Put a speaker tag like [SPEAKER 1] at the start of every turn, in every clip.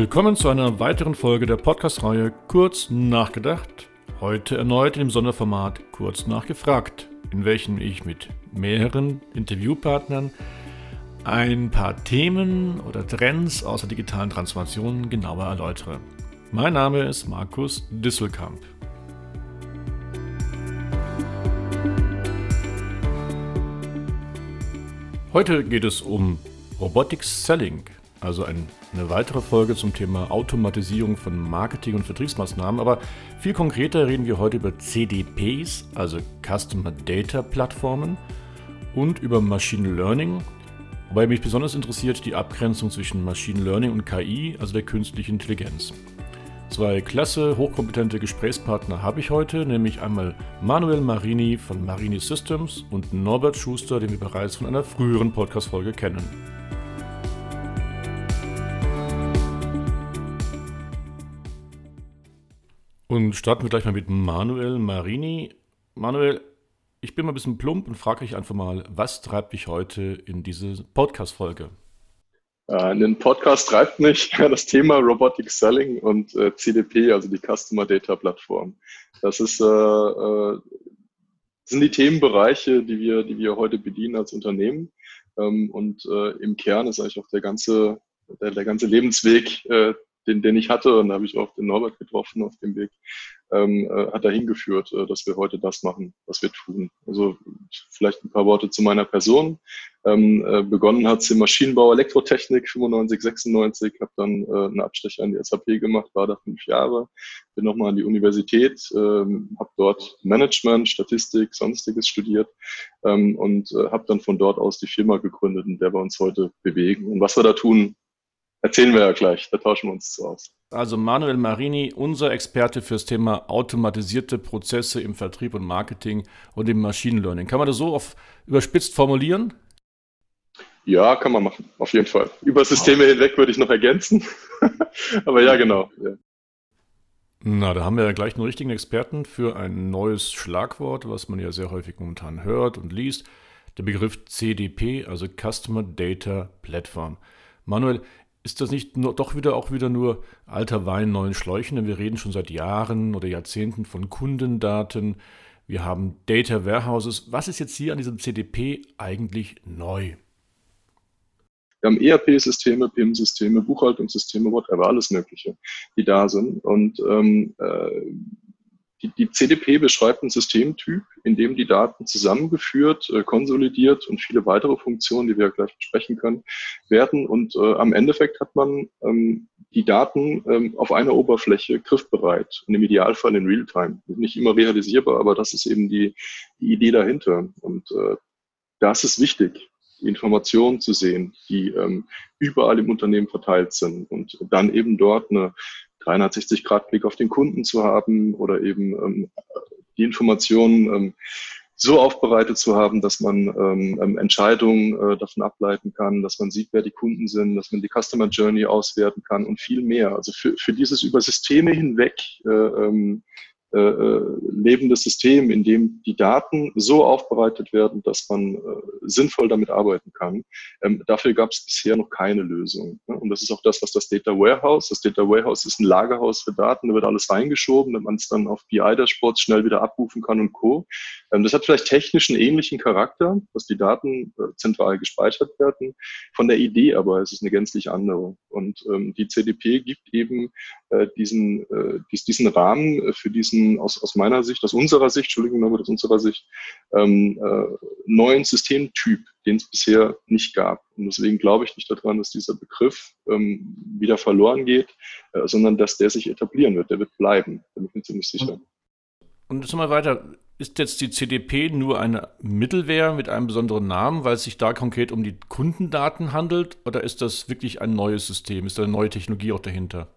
[SPEAKER 1] Willkommen zu einer weiteren Folge der Podcast-Reihe Kurz nachgedacht. Heute erneut im Sonderformat Kurz nachgefragt, in welchem ich mit mehreren Interviewpartnern ein paar Themen oder Trends aus der digitalen Transformation genauer erläutere. Mein Name ist Markus Disselkamp. Heute geht es um Robotic Selling also ein, eine weitere Folge zum Thema Automatisierung von Marketing- und Vertriebsmaßnahmen. Aber viel konkreter reden wir heute über CDPs, also Customer Data Plattformen, und über Machine Learning. Wobei mich besonders interessiert die Abgrenzung zwischen Machine Learning und KI, also der künstlichen Intelligenz. Zwei klasse, hochkompetente Gesprächspartner habe ich heute, nämlich einmal Manuel Marini von Marini Systems und Norbert Schuster, den wir bereits von einer früheren Podcast-Folge kennen. Und starten wir gleich mal mit Manuel Marini. Manuel, ich bin mal ein bisschen plump und frage dich einfach mal, was treibt dich heute in diese Podcast-Folge?
[SPEAKER 2] Äh, in den Podcast treibt mich das Thema Robotic Selling und äh, CDP, also die Customer Data Plattform. Das ist, äh, äh, sind die Themenbereiche, die wir, die wir heute bedienen als Unternehmen. Ähm, und im Kern ist eigentlich auch der ganze, der, der ganze Lebensweg den, den ich hatte, und da habe ich auch den Norbert getroffen auf dem Weg, ähm, äh, hat dahin geführt, äh, dass wir heute das machen, was wir tun. Also vielleicht ein paar Worte zu meiner Person. Ähm, äh, begonnen hat es im Maschinenbau Elektrotechnik 95, 96, habe dann äh, einen Abstecher an die SAP gemacht, war da fünf Jahre, bin nochmal an die Universität, ähm, habe dort Management, Statistik, sonstiges studiert ähm, und äh, habe dann von dort aus die Firma gegründet, in der wir uns heute bewegen. Und was wir da tun, Erzählen wir ja gleich, da tauschen wir uns zu aus.
[SPEAKER 1] Also Manuel Marini, unser Experte fürs Thema automatisierte Prozesse im Vertrieb und Marketing und im Machine Learning. Kann man das so auf, überspitzt formulieren?
[SPEAKER 2] Ja, kann man machen, auf jeden Fall. Über Systeme hinweg würde ich noch ergänzen. Aber ja, genau. Ja.
[SPEAKER 1] Na, da haben wir ja gleich einen richtigen Experten für ein neues Schlagwort, was man ja sehr häufig momentan hört und liest. Der Begriff CDP, also Customer Data Platform. Manuel, ist das nicht nur, doch wieder auch wieder nur alter Wein, neuen Schläuchen? Denn wir reden schon seit Jahren oder Jahrzehnten von Kundendaten. Wir haben Data Warehouses. Was ist jetzt hier an diesem CDP eigentlich neu?
[SPEAKER 2] Wir haben ERP-Systeme, PIM-Systeme, Buchhaltungssysteme, whatever, alles Mögliche, die da sind. Und ähm, äh, die, die CDP beschreibt einen Systemtyp, in dem die Daten zusammengeführt, äh, konsolidiert und viele weitere Funktionen, die wir gleich besprechen können, werden. Und äh, am Endeffekt hat man ähm, die Daten ähm, auf einer Oberfläche griffbereit und im Idealfall in Realtime. Nicht immer realisierbar, aber das ist eben die, die Idee dahinter. Und äh, das ist wichtig, Informationen zu sehen, die ähm, überall im Unternehmen verteilt sind und dann eben dort eine 360-Grad-Blick auf den Kunden zu haben oder eben ähm, die Informationen ähm, so aufbereitet zu haben, dass man ähm, ähm, Entscheidungen äh, davon ableiten kann, dass man sieht, wer die Kunden sind, dass man die Customer Journey auswerten kann und viel mehr. Also für, für dieses über Systeme hinweg äh, ähm, äh, äh, lebendes System, in dem die Daten so aufbereitet werden, dass man äh, sinnvoll damit arbeiten kann. Ähm, dafür gab es bisher noch keine Lösung. Ne? Und das ist auch das, was das Data Warehouse, das Data Warehouse ist ein Lagerhaus für Daten, da wird alles reingeschoben, damit man es dann auf BI-Dashboards schnell wieder abrufen kann und Co. Ähm, das hat vielleicht technisch einen ähnlichen Charakter, dass die Daten äh, zentral gespeichert werden. Von der Idee aber ist es eine gänzlich andere. Und ähm, die CDP gibt eben äh, diesen, äh, diesen Rahmen für diesen, aus, aus meiner Sicht, aus unserer Sicht, Entschuldigung, aber aus unserer Sicht, ähm, äh, neuen Systemtyp, den es bisher nicht gab. Und deswegen glaube ich nicht daran, dass dieser Begriff ähm, wieder verloren geht, äh, sondern dass der sich etablieren wird. Der wird bleiben. Da bin ich mir ziemlich sicher.
[SPEAKER 1] Und jetzt mal weiter. Ist jetzt die CDP nur eine Mittelware mit einem besonderen Namen, weil es sich da konkret um die Kundendaten handelt? Oder ist das wirklich ein neues System? Ist da eine neue Technologie auch dahinter?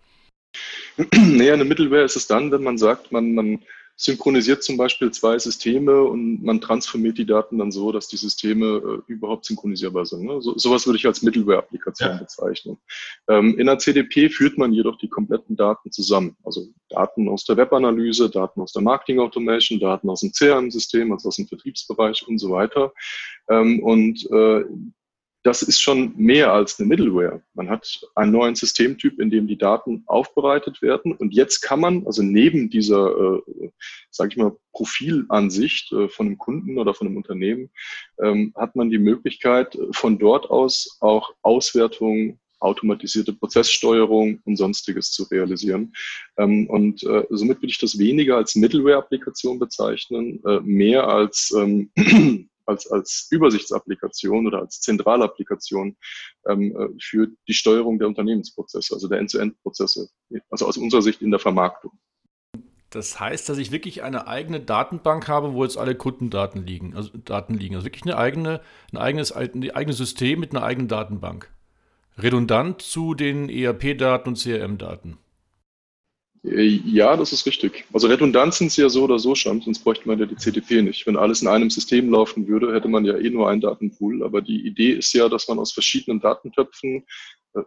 [SPEAKER 2] Nee, eine Mittelware ist es dann, wenn man sagt, man, man synchronisiert zum Beispiel zwei Systeme und man transformiert die Daten dann so, dass die Systeme äh, überhaupt synchronisierbar sind. Ne? So, sowas würde ich als Mittelware-Applikation ja. bezeichnen. Ähm, in der CDP führt man jedoch die kompletten Daten zusammen. Also Daten aus der Webanalyse, Daten aus der Marketing Automation, Daten aus dem CRM-System, also aus dem Vertriebsbereich und so weiter. Ähm, und äh, das ist schon mehr als eine Middleware. Man hat einen neuen Systemtyp, in dem die Daten aufbereitet werden. Und jetzt kann man, also neben dieser, äh, sage ich mal, Profilansicht äh, von einem Kunden oder von einem Unternehmen, ähm, hat man die Möglichkeit, von dort aus auch Auswertungen automatisierte Prozesssteuerung und sonstiges zu realisieren. Ähm, und äh, somit würde ich das weniger als Middleware-Applikation bezeichnen, äh, mehr als ähm, als, als Übersichtsapplikation oder als Zentralapplikation ähm, äh, für die Steuerung der Unternehmensprozesse, also der End-to-End-Prozesse, also aus unserer Sicht in der Vermarktung.
[SPEAKER 1] Das heißt, dass ich wirklich eine eigene Datenbank habe, wo jetzt alle Kundendaten liegen, also Daten liegen. Also wirklich eine eigene, ein eigenes, ein eigenes System mit einer eigenen Datenbank. Redundant zu den ERP-Daten und CRM-Daten.
[SPEAKER 2] Äh, ja, das ist richtig. Also redundant sind sie ja so oder so schon, sonst bräuchte man ja die CDP nicht. Wenn alles in einem System laufen würde, hätte man ja eh nur einen Datenpool. Aber die Idee ist ja, dass man aus verschiedenen Datentöpfen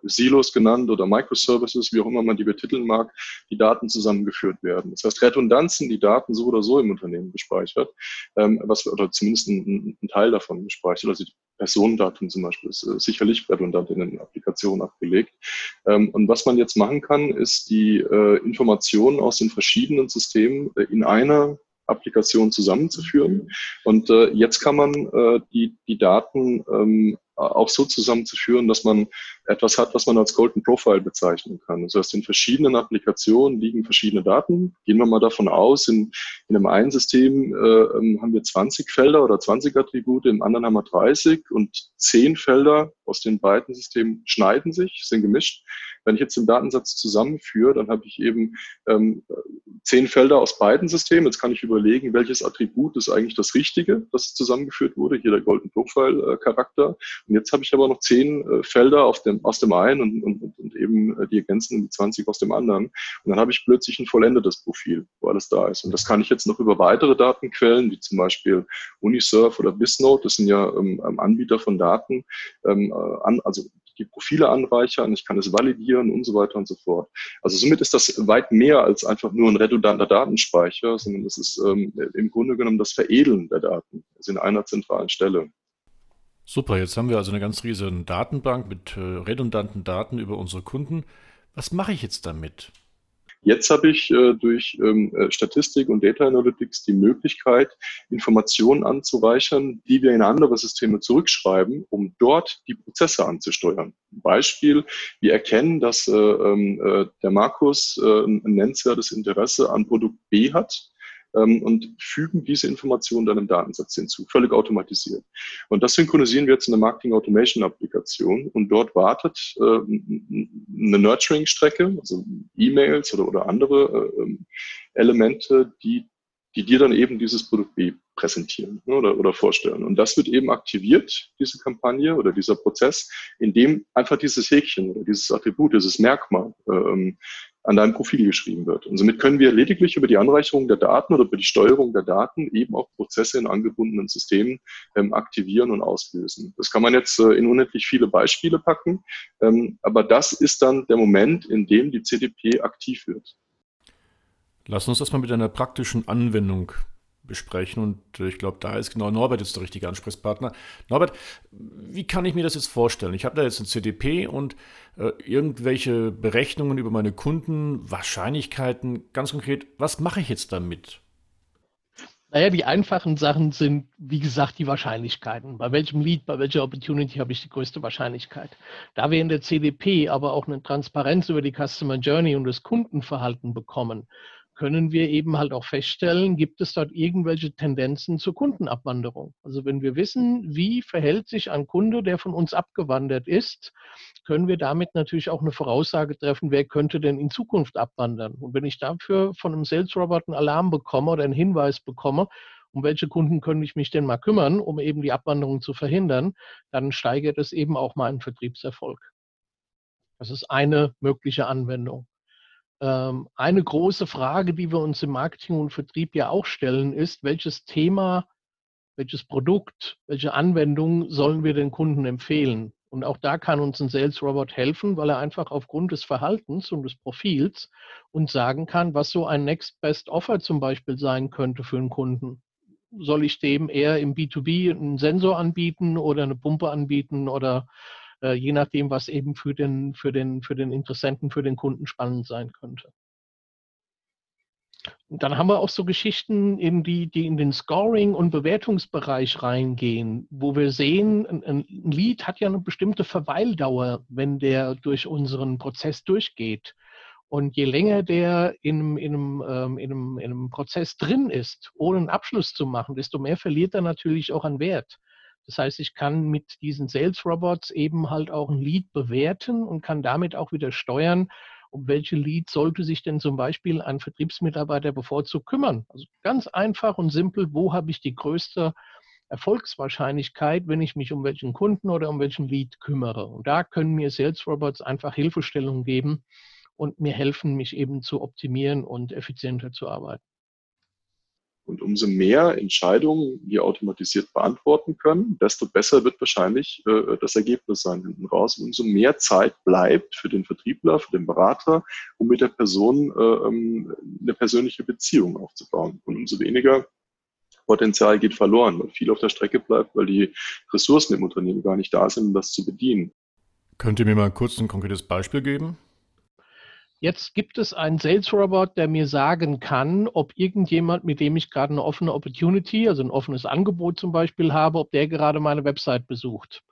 [SPEAKER 2] Silos genannt oder Microservices, wie auch immer man die betiteln mag, die Daten zusammengeführt werden. Das heißt, redundant sind die Daten so oder so im Unternehmen gespeichert, ähm, was, oder zumindest ein, ein, Teil davon gespeichert. Also die Personendaten zum Beispiel ist äh, sicherlich redundant in den Applikationen abgelegt. Ähm, und was man jetzt machen kann, ist die äh, Informationen aus den verschiedenen Systemen äh, in einer Applikation zusammenzuführen. Und äh, jetzt kann man äh, die, die Daten ähm, auch so zusammenzuführen, dass man etwas hat, was man als Golden Profile bezeichnen kann. Das heißt, in verschiedenen Applikationen liegen verschiedene Daten. Gehen wir mal davon aus, in, in einem einen System äh, ähm, haben wir 20 Felder oder 20 Attribute, im anderen haben wir 30 und 10 Felder aus den beiden Systemen schneiden sich, sind gemischt. Wenn ich jetzt den Datensatz zusammenführe, dann habe ich eben ähm, zehn Felder aus beiden Systemen. Jetzt kann ich überlegen, welches Attribut ist eigentlich das Richtige, das zusammengeführt wurde. Hier der Golden Profile-Charakter. Und jetzt habe ich aber noch zehn äh, Felder auf dem, aus dem einen und, und, und eben äh, die ergänzenden 20 aus dem anderen. Und dann habe ich plötzlich ein vollendetes Profil, wo alles da ist. Und das kann ich jetzt noch über weitere Datenquellen, wie zum Beispiel Unisurf oder Bisnode, das sind ja ähm, Anbieter von Daten, ähm, äh, an, also die Profile anreichern, ich kann es validieren und so weiter und so fort. Also somit ist das weit mehr als einfach nur ein redundanter Datenspeicher, sondern es ist ähm, im Grunde genommen das Veredeln der Daten, also in einer zentralen Stelle.
[SPEAKER 1] Super, jetzt haben wir also eine ganz riesige Datenbank mit äh, redundanten Daten über unsere Kunden. Was mache ich jetzt damit?
[SPEAKER 2] Jetzt habe ich äh, durch ähm, äh, Statistik und Data Analytics die Möglichkeit, Informationen anzureichern, die wir in andere Systeme zurückschreiben, um dort die Prozesse anzusteuern. Beispiel, wir erkennen, dass äh, ähm, äh, der Markus ein nennenswertes Interesse an Produkt B hat ähm, und fügen diese Informationen dann im Datensatz hinzu, völlig automatisiert. Und das synchronisieren wir jetzt in der Marketing Automation Applikation und dort wartet äh, eine Nurturing-Strecke, also E-Mails oder, oder andere äh, Elemente, die, die dir dann eben dieses Produkt B präsentieren ne, oder, oder vorstellen. Und das wird eben aktiviert, diese Kampagne oder dieser Prozess, indem einfach dieses Häkchen oder dieses Attribut, dieses Merkmal ähm, an deinem Profil geschrieben wird. Und somit können wir lediglich über die Anreicherung der Daten oder über die Steuerung der Daten eben auch Prozesse in angebundenen Systemen ähm, aktivieren und auslösen. Das kann man jetzt äh, in unendlich viele Beispiele packen, ähm, aber das ist dann der Moment, in dem die CDP aktiv wird.
[SPEAKER 1] Lass uns das mal mit einer praktischen Anwendung besprechen. Und äh, ich glaube, da ist genau Norbert jetzt der richtige Ansprechpartner. Norbert, wie kann ich mir das jetzt vorstellen? Ich habe da jetzt ein CDP und äh, irgendwelche Berechnungen über meine Kunden, Wahrscheinlichkeiten. Ganz konkret, was mache ich jetzt damit?
[SPEAKER 3] Naja, die einfachen Sachen sind, wie gesagt, die Wahrscheinlichkeiten. Bei welchem Lead, bei welcher Opportunity habe ich die größte Wahrscheinlichkeit? Da wir in der CDP aber auch eine Transparenz über die Customer Journey und das Kundenverhalten bekommen, können wir eben halt auch feststellen, gibt es dort irgendwelche Tendenzen zur Kundenabwanderung. Also wenn wir wissen, wie verhält sich ein Kunde, der von uns abgewandert ist, können wir damit natürlich auch eine Voraussage treffen, wer könnte denn in Zukunft abwandern. Und wenn ich dafür von einem Sales Robot einen Alarm bekomme oder einen Hinweis bekomme, um welche Kunden könnte ich mich denn mal kümmern, um eben die Abwanderung zu verhindern, dann steigert es eben auch meinen Vertriebserfolg. Das ist eine mögliche Anwendung. Ähm, eine große Frage, die wir uns im Marketing und Vertrieb ja auch stellen, ist, welches Thema, welches Produkt, welche Anwendung sollen wir den Kunden empfehlen? Und auch da kann uns ein Sales Robot helfen, weil er einfach aufgrund des Verhaltens und des Profils uns sagen kann, was so ein Next Best Offer zum Beispiel sein könnte für einen Kunden. soll ich dem eher im B2B einen Sensor anbieten oder eine Pumpe anbieten oder äh, je nachdem, was eben für den, für, den, für den Interessenten, für den Kunden spannend sein könnte. Und dann haben wir auch so Geschichten, in die, die in den Scoring- und Bewertungsbereich reingehen, wo wir sehen, ein, ein Lead hat ja eine bestimmte Verweildauer, wenn der durch unseren Prozess durchgeht. Und je länger der in, in, einem, ähm, in, einem, in einem Prozess drin ist, ohne einen Abschluss zu machen, desto mehr verliert er natürlich auch an Wert. Das heißt, ich kann mit diesen Sales Robots eben halt auch ein Lead bewerten und kann damit auch wieder steuern, um welche Leads sollte sich denn zum Beispiel ein Vertriebsmitarbeiter bevorzugt kümmern. Also ganz einfach und simpel, wo habe ich die größte Erfolgswahrscheinlichkeit, wenn ich mich um welchen Kunden oder um welchen Lead kümmere. Und da können mir Sales Robots einfach Hilfestellung geben und mir helfen, mich eben zu optimieren und effizienter zu arbeiten.
[SPEAKER 2] Und umso mehr Entscheidungen wir automatisiert beantworten können, desto besser wird wahrscheinlich äh, das Ergebnis sein hinten raus. Umso mehr Zeit bleibt für den Vertriebler, für den Berater, um mit der Person äh, ähm, eine persönliche Beziehung aufzubauen. Und umso weniger Potenzial geht verloren, weil viel auf der Strecke bleibt, weil die Ressourcen im Unternehmen gar nicht da sind, um das zu bedienen.
[SPEAKER 1] Könnt ihr mir mal kurz ein konkretes Beispiel geben?
[SPEAKER 3] Jetzt gibt es einen Sales Robot, der mir sagen kann, ob irgendjemand, mit dem ich gerade eine offene Opportunity, also ein offenes Angebot zum Beispiel habe, ob der gerade meine Website besucht.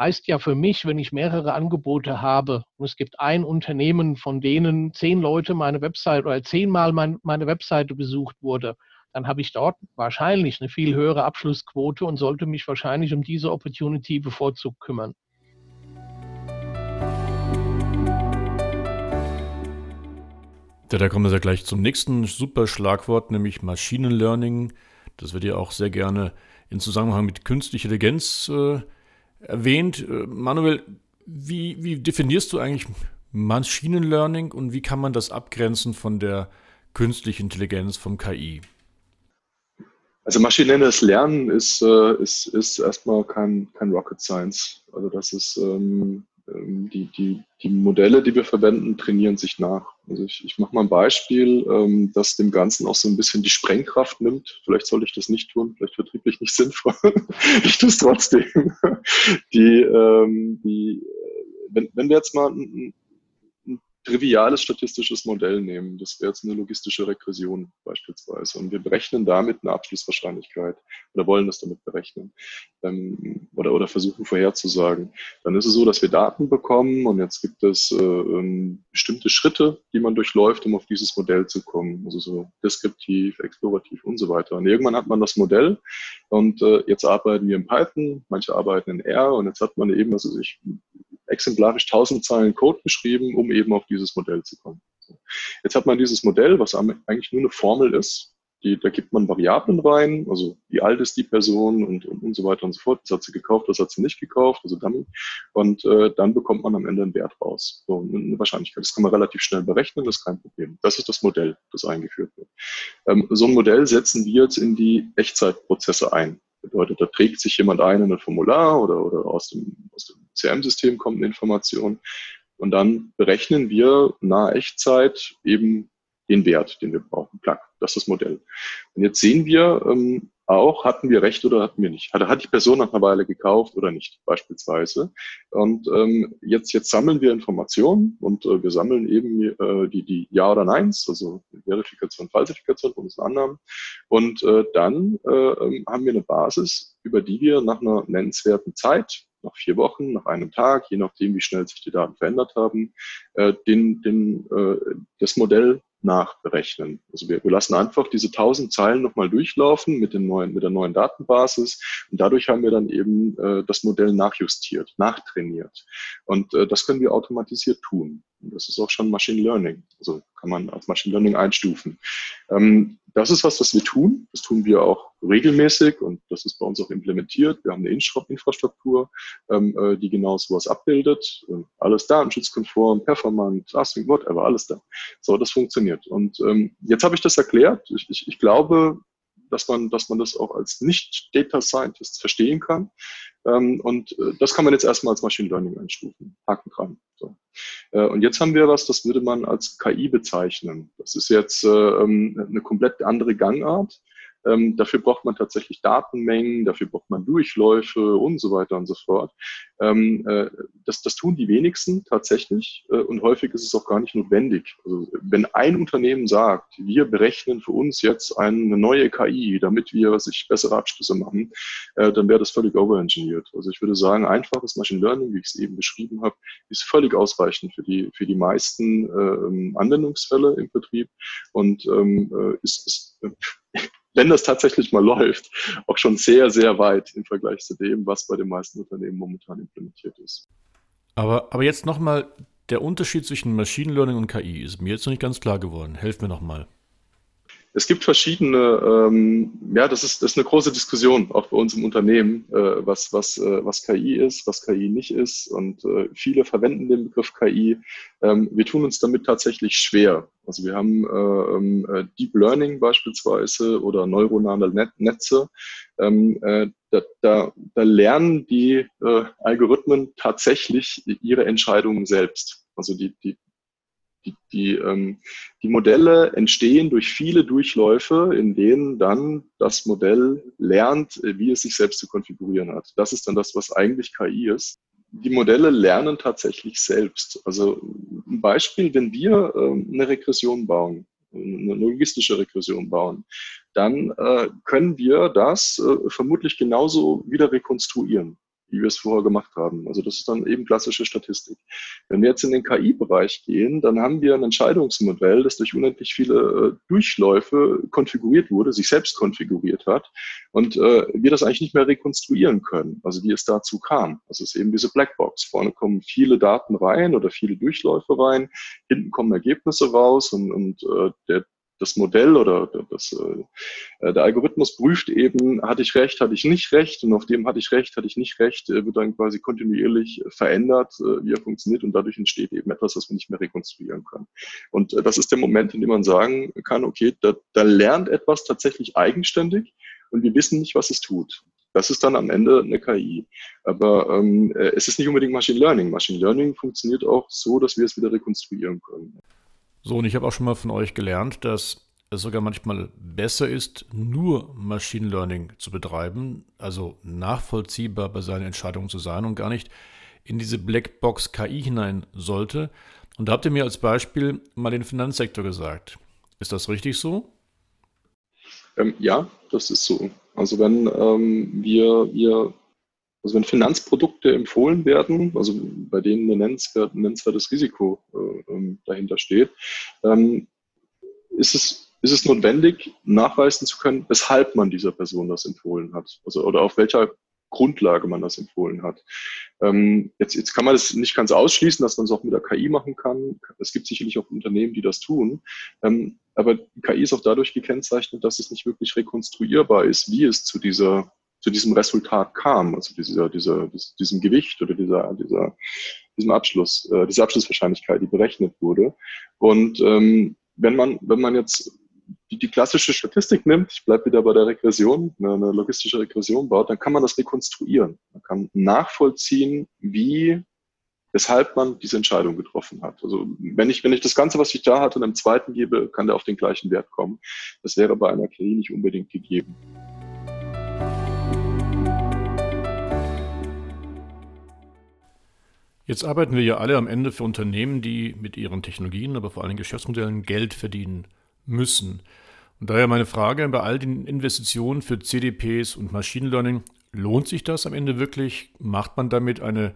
[SPEAKER 3] Heißt ja für mich, wenn ich mehrere Angebote habe und es gibt ein Unternehmen, von denen zehn Leute meine Website oder zehnmal mein, meine Webseite besucht wurde, dann habe ich dort wahrscheinlich eine viel höhere Abschlussquote und sollte mich wahrscheinlich um diese Opportunity bevorzugt kümmern.
[SPEAKER 1] Ja, da kommen wir gleich zum nächsten super Schlagwort, nämlich Machine Learning. Das wird ja auch sehr gerne in Zusammenhang mit künstlicher Intelligenz äh, erwähnt. Äh, Manuel, wie, wie definierst du eigentlich Machine Learning und wie kann man das abgrenzen von der künstlichen Intelligenz, vom KI?
[SPEAKER 2] Also maschinelles Lernen ist, äh, ist, ist erstmal kein, kein Rocket Science. Also das ist ähm, die, die, die Modelle, die wir verwenden, trainieren sich nach. Also ich, ich mache mal ein Beispiel, ähm, das dem Ganzen auch so ein bisschen die Sprengkraft nimmt. Vielleicht sollte ich das nicht tun, vielleicht vertrieblich nicht sinnvoll. ich tue es trotzdem. Die, ähm, die, wenn, wenn wir jetzt mal ein, triviales statistisches Modell nehmen. Das wäre jetzt eine logistische Regression beispielsweise. Und wir berechnen damit eine Abschlusswahrscheinlichkeit oder wollen das damit berechnen ähm, oder, oder versuchen vorherzusagen. Dann ist es so, dass wir Daten bekommen und jetzt gibt es äh, ähm, bestimmte Schritte, die man durchläuft, um auf dieses Modell zu kommen. Also so deskriptiv, explorativ und so weiter. Und irgendwann hat man das Modell und äh, jetzt arbeiten wir in Python, manche arbeiten in R und jetzt hat man eben, also ich exemplarisch 1000 Zeilen Code geschrieben, um eben auf dieses Modell zu kommen. Jetzt hat man dieses Modell, was eigentlich nur eine Formel ist. Die, da gibt man Variablen rein, also wie alt ist die Person und, und, und so weiter und so fort. Das hat sie gekauft, das hat sie nicht gekauft, also Dummy. Und äh, dann bekommt man am Ende einen Wert raus. So, eine Wahrscheinlichkeit. Das kann man relativ schnell berechnen, das ist kein Problem. Das ist das Modell, das eingeführt wird. Ähm, so ein Modell setzen wir jetzt in die Echtzeitprozesse ein. Bedeutet, da trägt sich jemand ein in ein Formular oder, oder aus dem, aus dem CRM-System kommt eine Information. Und dann berechnen wir nahe Echtzeit eben den Wert, den wir brauchen. Plug, das ist das Modell. Und jetzt sehen wir, ähm, auch, hatten wir recht oder hatten wir nicht. Hat, hat die Person nach einer Weile gekauft oder nicht, beispielsweise. Und ähm, jetzt, jetzt sammeln wir Informationen und äh, wir sammeln eben äh, die, die Ja oder Neins, also Verifikation, Falsifikation und Annahmen. Und äh, dann äh, ähm, haben wir eine Basis, über die wir nach einer nennenswerten Zeit, nach vier Wochen, nach einem Tag, je nachdem, wie schnell sich die Daten verändert haben, äh, den, den, äh, das Modell nachberechnen. Also wir, wir lassen einfach diese 1000 Zeilen nochmal durchlaufen mit, den neuen, mit der neuen Datenbasis und dadurch haben wir dann eben äh, das Modell nachjustiert, nachtrainiert. Und äh, das können wir automatisiert tun. Und das ist auch schon Machine Learning. Also kann man als Machine Learning einstufen. Ähm, das ist was, was wir tun. Das tun wir auch regelmäßig und das ist bei uns auch implementiert. Wir haben eine Infrastruktur, ähm, äh, die genau sowas abbildet. Alles datenschutzkonform, performant, async, whatever, alles da. So, das funktioniert. Und ähm, jetzt habe ich das erklärt. Ich, ich, ich glaube, dass man, dass man das auch als Nicht-Data Scientist verstehen kann. Ähm, und äh, das kann man jetzt erstmal als Machine Learning einstufen. Haken dran. Äh, und jetzt haben wir was, das würde man als KI bezeichnen. Das ist jetzt äh, ähm, eine komplett andere Gangart. Ähm, dafür braucht man tatsächlich Datenmengen, dafür braucht man Durchläufe und so weiter und so fort. Ähm, äh, das, das tun die wenigsten tatsächlich äh, und häufig ist es auch gar nicht notwendig. Also, wenn ein Unternehmen sagt, wir berechnen für uns jetzt eine neue KI, damit wir sich bessere Abschlüsse machen, äh, dann wäre das völlig overengineert. Also ich würde sagen, einfaches Machine Learning, wie ich es eben beschrieben habe, ist völlig ausreichend für die, für die meisten äh, Anwendungsfälle im Betrieb und ähm, äh, ist, ist wenn das tatsächlich mal läuft, auch schon sehr, sehr weit im Vergleich zu dem, was bei den meisten Unternehmen momentan implementiert ist.
[SPEAKER 1] Aber, aber jetzt nochmal, der Unterschied zwischen Machine Learning und KI ist mir jetzt noch nicht ganz klar geworden. Helf mir nochmal.
[SPEAKER 2] Es gibt verschiedene, ähm, ja, das ist, das ist eine große Diskussion, auch bei uns im Unternehmen, äh, was, was, äh, was KI ist, was KI nicht ist. Und äh, viele verwenden den Begriff KI. Ähm, wir tun uns damit tatsächlich schwer. Also wir haben äh, ähm, äh, Deep Learning beispielsweise oder neuronale Net Netze. Ähm, äh, da, da, da lernen die äh, Algorithmen tatsächlich ihre Entscheidungen selbst. Also die, die die, ähm, die Modelle entstehen durch viele Durchläufe, in denen dann das Modell lernt, wie es sich selbst zu konfigurieren hat. Das ist dann das, was eigentlich KI ist. Die Modelle lernen tatsächlich selbst. Also ein Beispiel, wenn wir ähm, eine Regression bauen, eine logistische Regression bauen, dann äh, können wir das äh, vermutlich genauso wieder rekonstruieren wie wir es vorher gemacht haben. Also das ist dann eben klassische Statistik. Wenn wir jetzt in den KI-Bereich gehen, dann haben wir ein Entscheidungsmodell, das durch unendlich viele äh, Durchläufe konfiguriert wurde, sich selbst konfiguriert hat und äh, wir das eigentlich nicht mehr rekonstruieren können, also wie es dazu kam. Das ist eben diese Blackbox. Vorne kommen viele Daten rein oder viele Durchläufe rein, hinten kommen Ergebnisse raus und, und äh, der das Modell oder das, äh, der Algorithmus prüft eben, hatte ich recht, hatte ich nicht recht und auf dem hatte ich recht, hatte ich nicht recht, äh, wird dann quasi kontinuierlich verändert, äh, wie er funktioniert und dadurch entsteht eben etwas, was wir nicht mehr rekonstruieren können. Und äh, das ist der Moment, in dem man sagen kann, okay, da, da lernt etwas tatsächlich eigenständig und wir wissen nicht, was es tut. Das ist dann am Ende eine KI. Aber ähm, äh, es ist nicht unbedingt Machine Learning. Machine Learning funktioniert auch so, dass wir es wieder rekonstruieren können.
[SPEAKER 1] So, und ich habe auch schon mal von euch gelernt, dass es sogar manchmal besser ist, nur Machine Learning zu betreiben, also nachvollziehbar bei seinen Entscheidungen zu sein und gar nicht in diese Blackbox KI hinein sollte. Und da habt ihr mir als Beispiel mal den Finanzsektor gesagt. Ist das richtig so?
[SPEAKER 2] Ähm, ja, das ist so. Also wenn ähm, wir, wir also wenn Finanzprodukte empfohlen werden, also bei denen ein nennenswert, nennenswertes Risiko äh, ähm, dahinter steht, ähm, ist, es, ist es notwendig, nachweisen zu können, weshalb man dieser Person das empfohlen hat. Also, oder auf welcher Grundlage man das empfohlen hat. Ähm, jetzt, jetzt kann man das nicht ganz ausschließen, dass man es auch mit der KI machen kann. Es gibt sicherlich auch Unternehmen, die das tun. Ähm, aber KI ist auch dadurch gekennzeichnet, dass es nicht wirklich rekonstruierbar ist, wie es zu dieser zu diesem Resultat kam, also dieser, dieser, diesem Gewicht oder dieser, dieser, diesem Abschluss, äh, diese Abschlusswahrscheinlichkeit, die berechnet wurde. Und ähm, wenn man, wenn man jetzt die, die klassische Statistik nimmt, ich bleibe wieder bei der Regression, eine, eine logistische Regression baut, dann kann man das rekonstruieren. Man kann nachvollziehen, wie weshalb man diese Entscheidung getroffen hat. Also wenn ich, wenn ich das Ganze, was ich da hatte, einem zweiten gebe, kann der auf den gleichen Wert kommen. Das wäre bei einer KI nicht unbedingt gegeben.
[SPEAKER 1] Jetzt arbeiten wir ja alle am Ende für Unternehmen, die mit ihren Technologien, aber vor allem Geschäftsmodellen Geld verdienen müssen. Und daher meine Frage bei all den Investitionen für CDPs und Machine Learning, lohnt sich das am Ende wirklich? Macht man damit eine,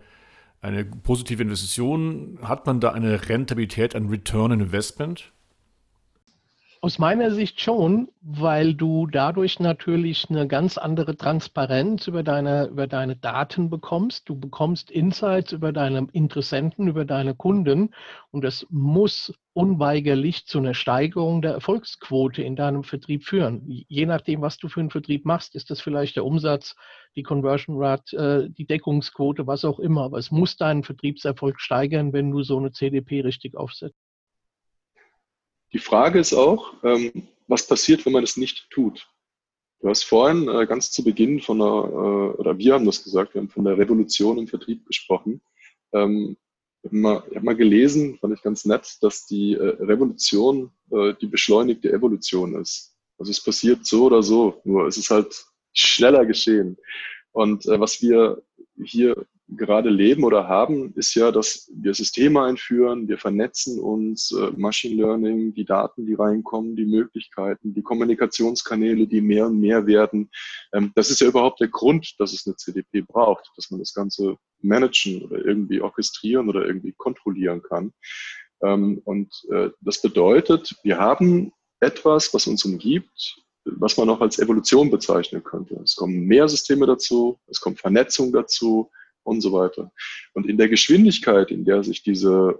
[SPEAKER 1] eine positive Investition? Hat man da eine Rentabilität, ein Return Investment?
[SPEAKER 3] Aus meiner Sicht schon, weil du dadurch natürlich eine ganz andere Transparenz über deine, über deine Daten bekommst. Du bekommst Insights über deine Interessenten, über deine Kunden und das muss unweigerlich zu einer Steigerung der Erfolgsquote in deinem Vertrieb führen. Je nachdem, was du für einen Vertrieb machst, ist das vielleicht der Umsatz, die Conversion Rate, äh, die Deckungsquote, was auch immer. Aber es muss deinen Vertriebserfolg steigern, wenn du so eine CDP richtig aufsetzt.
[SPEAKER 2] Die Frage ist auch, ähm, was passiert, wenn man es nicht tut? Du hast vorhin äh, ganz zu Beginn von einer, äh, oder wir haben das gesagt, wir haben von der Revolution im Vertrieb gesprochen. Ähm, ich habe mal, hab mal, gelesen, fand ich ganz nett, dass die äh, Revolution äh, die beschleunigte Evolution ist. Also es passiert so oder so, nur es ist halt schneller geschehen. Und äh, was wir hier gerade leben oder haben, ist ja, dass wir Systeme einführen, wir vernetzen uns, äh, Machine Learning, die Daten, die reinkommen, die Möglichkeiten, die Kommunikationskanäle, die mehr und mehr werden. Ähm, das ist ja überhaupt der Grund, dass es eine CDP braucht, dass man das Ganze managen oder irgendwie orchestrieren oder irgendwie kontrollieren kann. Ähm, und äh, das bedeutet, wir haben etwas, was uns umgibt, was man auch als Evolution bezeichnen könnte. Es kommen mehr Systeme dazu, es kommt Vernetzung dazu, und so weiter. Und in der Geschwindigkeit, in der sich diese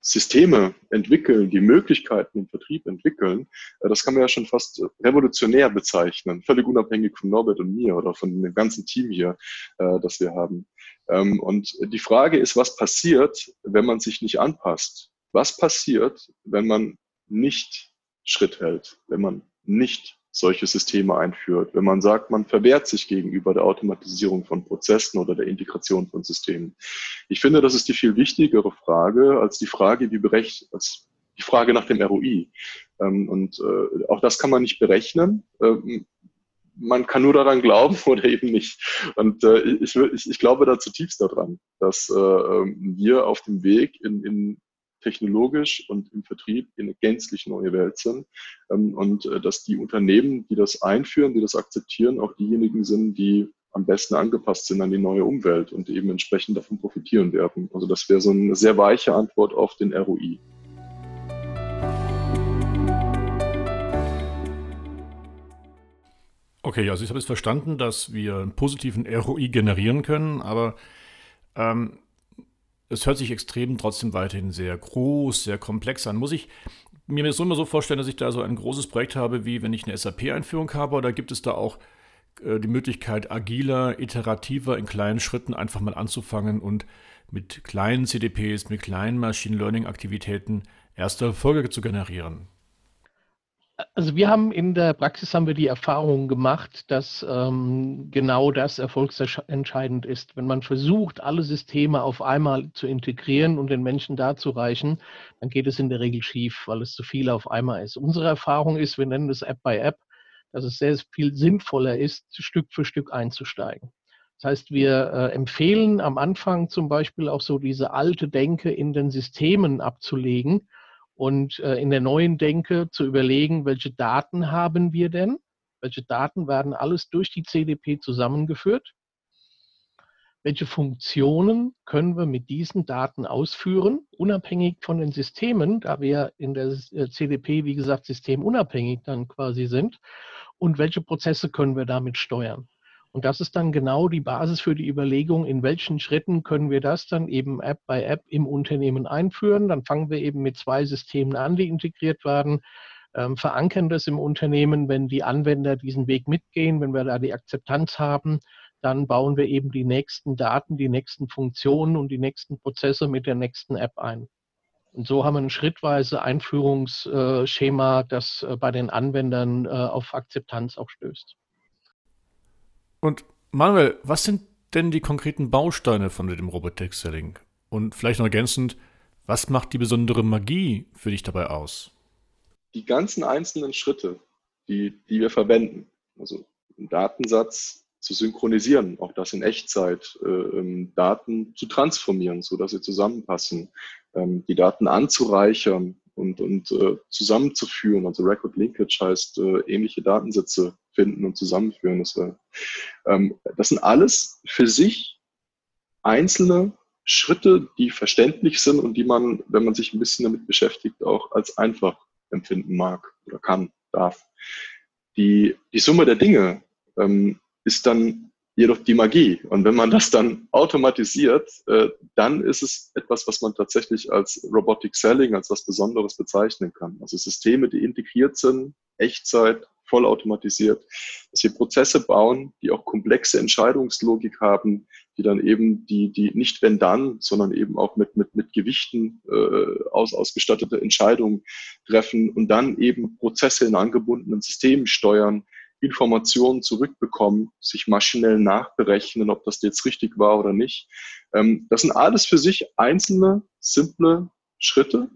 [SPEAKER 2] Systeme entwickeln, die Möglichkeiten im Vertrieb entwickeln, äh, das kann man ja schon fast revolutionär bezeichnen, völlig unabhängig von Norbert und mir oder von dem ganzen Team hier, äh, das wir haben. Ähm, und die Frage ist, was passiert, wenn man sich nicht anpasst? Was passiert, wenn man nicht Schritt hält, wenn man nicht solche Systeme einführt. Wenn man sagt, man verwehrt sich gegenüber der Automatisierung von Prozessen oder der Integration von Systemen. Ich finde, das ist die viel wichtigere Frage als die Frage, wie berechnet, als die Frage nach dem ROI. Ähm, und äh, auch das kann man nicht berechnen. Ähm, man kann nur daran glauben oder eben nicht. Und äh, ich, ich, ich glaube da zutiefst daran, dass äh, ähm, wir auf dem Weg in, in technologisch und im Vertrieb in eine gänzlich neue Welt sind. Ähm, und äh, dass die Unternehmen, die das einführen, die das akzeptieren, auch diejenigen sind, die am besten angepasst sind an die neue Umwelt und eben entsprechend davon profitieren werden. Also das wäre so eine sehr weiche Antwort auf den ROI.
[SPEAKER 1] Okay, also ich habe jetzt verstanden, dass wir einen positiven ROI generieren können, aber ähm, es hört sich extrem trotzdem weiterhin sehr groß, sehr komplex an. Muss ich mir das immer so vorstellen, dass ich da so ein großes Projekt habe, wie wenn ich eine SAP-Einführung habe, oder gibt es da auch äh, die Möglichkeit, agiler, iterativer, in kleinen Schritten einfach mal anzufangen und mit kleinen CDPs, mit kleinen Machine Learning-Aktivitäten erste Erfolge zu generieren?
[SPEAKER 3] Also wir haben in der Praxis haben wir die Erfahrung gemacht, dass ähm, genau das erfolgsentscheidend ist. Wenn man versucht, alle Systeme auf einmal zu integrieren und den Menschen darzureichen, dann geht es in der Regel schief, weil es zu viel auf einmal ist. Unsere Erfahrung ist, wir nennen das App by App, dass es sehr viel sinnvoller ist, Stück für Stück einzusteigen. Das heißt, wir äh, empfehlen am Anfang zum Beispiel auch so diese alte Denke in den Systemen abzulegen und äh, in der neuen Denke zu überlegen, welche Daten haben wir denn? Welche Daten werden alles durch die CDP zusammengeführt? Welche Funktionen können wir mit diesen Daten ausführen, unabhängig von den Systemen, da wir in der äh, CDP, wie gesagt, systemunabhängig dann quasi sind? Und welche Prozesse können wir damit steuern? Und das ist dann genau die Basis für die Überlegung, in welchen Schritten können wir das dann eben App by App im Unternehmen einführen. Dann fangen wir eben mit zwei Systemen an, die integriert werden, ähm, verankern das im Unternehmen, wenn die Anwender diesen Weg mitgehen, wenn wir da die Akzeptanz haben, dann bauen wir eben die nächsten Daten, die nächsten Funktionen und die nächsten Prozesse mit der nächsten App ein. Und so haben wir ein schrittweise Einführungsschema, das äh, bei den Anwendern äh, auf Akzeptanz auch stößt.
[SPEAKER 1] Und Manuel, was sind denn die konkreten Bausteine von dem Robotex Selling? Und vielleicht noch ergänzend, was macht die besondere Magie für dich dabei aus?
[SPEAKER 2] Die ganzen einzelnen Schritte, die, die wir verwenden, also einen Datensatz zu synchronisieren, auch das in Echtzeit, äh, ähm, Daten zu transformieren, sodass sie zusammenpassen, ähm, die Daten anzureichern, und, und äh, zusammenzuführen. Also Record Linkage heißt äh, ähnliche Datensätze finden und zusammenführen. Das, äh, ähm, das sind alles für sich einzelne Schritte, die verständlich sind und die man, wenn man sich ein bisschen damit beschäftigt, auch als einfach empfinden mag oder kann, darf. Die, die Summe der Dinge ähm, ist dann jedoch die Magie. Und wenn man das dann automatisiert, äh, dann ist es etwas, was man tatsächlich als Robotic Selling, als was Besonderes bezeichnen kann. Also Systeme, die integriert sind, Echtzeit, vollautomatisiert, dass wir Prozesse bauen, die auch komplexe Entscheidungslogik haben, die dann eben die, die nicht wenn dann, sondern eben auch mit, mit, mit Gewichten äh, aus, ausgestattete Entscheidungen treffen und dann eben Prozesse in angebundenen Systemen steuern, Informationen zurückbekommen, sich maschinell nachberechnen, ob das jetzt richtig war oder nicht. Ähm, das sind alles für sich einzelne, simple Schritte,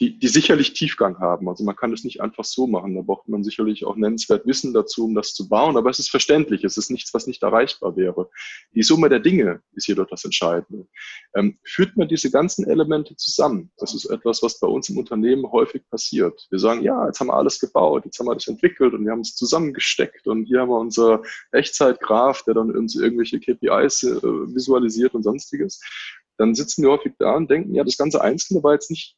[SPEAKER 2] die, die sicherlich Tiefgang haben. Also man kann es nicht einfach so machen. Da braucht man sicherlich auch nennenswert Wissen dazu, um das zu bauen. Aber es ist verständlich. Es ist nichts, was nicht erreichbar wäre. Die Summe der Dinge ist jedoch das Entscheidende. Ähm, führt man diese ganzen Elemente zusammen? Das ist etwas, was bei uns im Unternehmen häufig passiert. Wir sagen, ja, jetzt haben wir alles gebaut, jetzt haben wir das entwickelt und wir haben es zusammengesteckt und hier haben wir unser Echtzeitgraph, der dann uns irgendwelche KPIs äh, visualisiert und sonstiges. Dann sitzen wir häufig da und denken, ja, das ganze Einzelne war jetzt nicht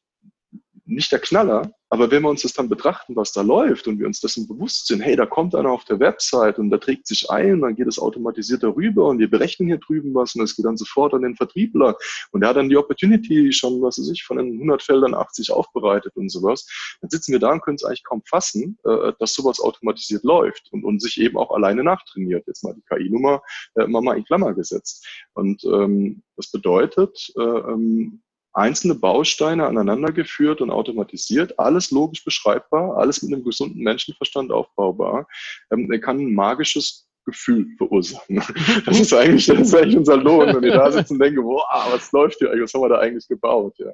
[SPEAKER 2] nicht der Knaller, aber wenn wir uns das dann betrachten, was da läuft und wir uns dessen bewusst sind, hey, da kommt einer auf der Website und da trägt sich ein, dann geht es automatisiert darüber und wir berechnen hier drüben was und es geht dann sofort an den Vertriebler und der hat dann die Opportunity schon, was weiß ich, von den 100 Feldern 80 aufbereitet und sowas. Dann sitzen wir da und können es eigentlich kaum fassen, äh, dass sowas automatisiert läuft und, und sich eben auch alleine nachtrainiert. Jetzt mal die KI-Nummer äh, mal in Klammer gesetzt. Und ähm, das bedeutet, äh, ähm, einzelne Bausteine aneinandergeführt und automatisiert, alles logisch beschreibbar, alles mit einem gesunden Menschenverstand aufbaubar. Ähm, er kann ein magisches Gefühl verursachen. Das ist eigentlich, das ist eigentlich unser Lohn, wenn wir da sitzen und denken, wow, was läuft hier eigentlich, was haben wir da eigentlich gebaut? Ja.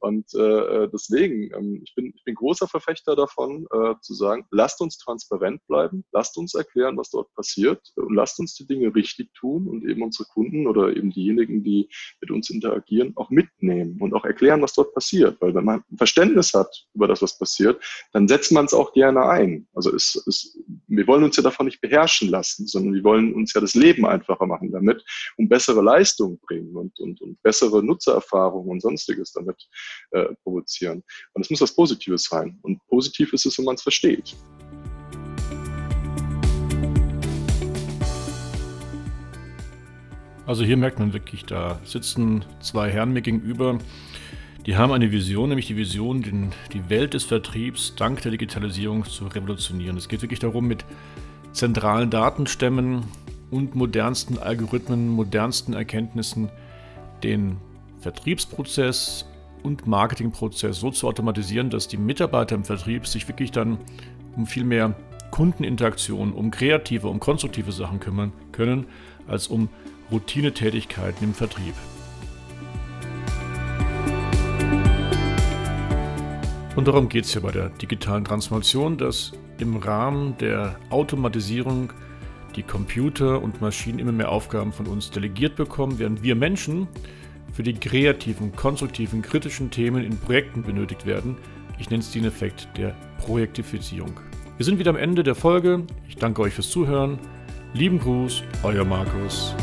[SPEAKER 2] Und äh, deswegen, ähm, ich, bin, ich bin großer Verfechter davon, äh, zu sagen, lasst uns transparent bleiben, lasst uns erklären, was dort passiert und lasst uns die Dinge richtig tun und eben unsere Kunden oder eben diejenigen, die mit uns interagieren, auch mitnehmen und auch erklären, was dort passiert. Weil wenn man ein Verständnis hat über das, was passiert, dann setzt man es auch gerne ein. Also es, es, wir wollen uns ja davon nicht beherrschen lassen, sondern wir wollen uns ja das Leben einfacher machen damit und bessere Leistungen bringen und, und, und bessere Nutzererfahrungen und sonstiges damit äh, provozieren. Und es muss was Positives sein. Und positiv ist es, wenn man es versteht.
[SPEAKER 1] Also hier merkt man wirklich, da sitzen zwei Herren mir gegenüber, die haben eine Vision, nämlich die Vision, den, die Welt des Vertriebs dank der Digitalisierung zu revolutionieren. Es geht wirklich darum, mit zentralen Datenstämmen und modernsten Algorithmen, modernsten Erkenntnissen den Vertriebsprozess und Marketingprozess so zu automatisieren, dass die Mitarbeiter im Vertrieb sich wirklich dann um viel mehr Kundeninteraktion, um kreative, um konstruktive Sachen kümmern können, als um Routinetätigkeiten im Vertrieb. Und darum geht es ja bei der digitalen Transformation, dass im Rahmen der Automatisierung die Computer und Maschinen immer mehr Aufgaben von uns delegiert bekommen, während wir Menschen für die kreativen, konstruktiven, kritischen Themen in Projekten benötigt werden. Ich nenne es den Effekt der Projektifizierung. Wir sind wieder am Ende der Folge. Ich danke euch fürs Zuhören. Lieben Gruß, euer Markus.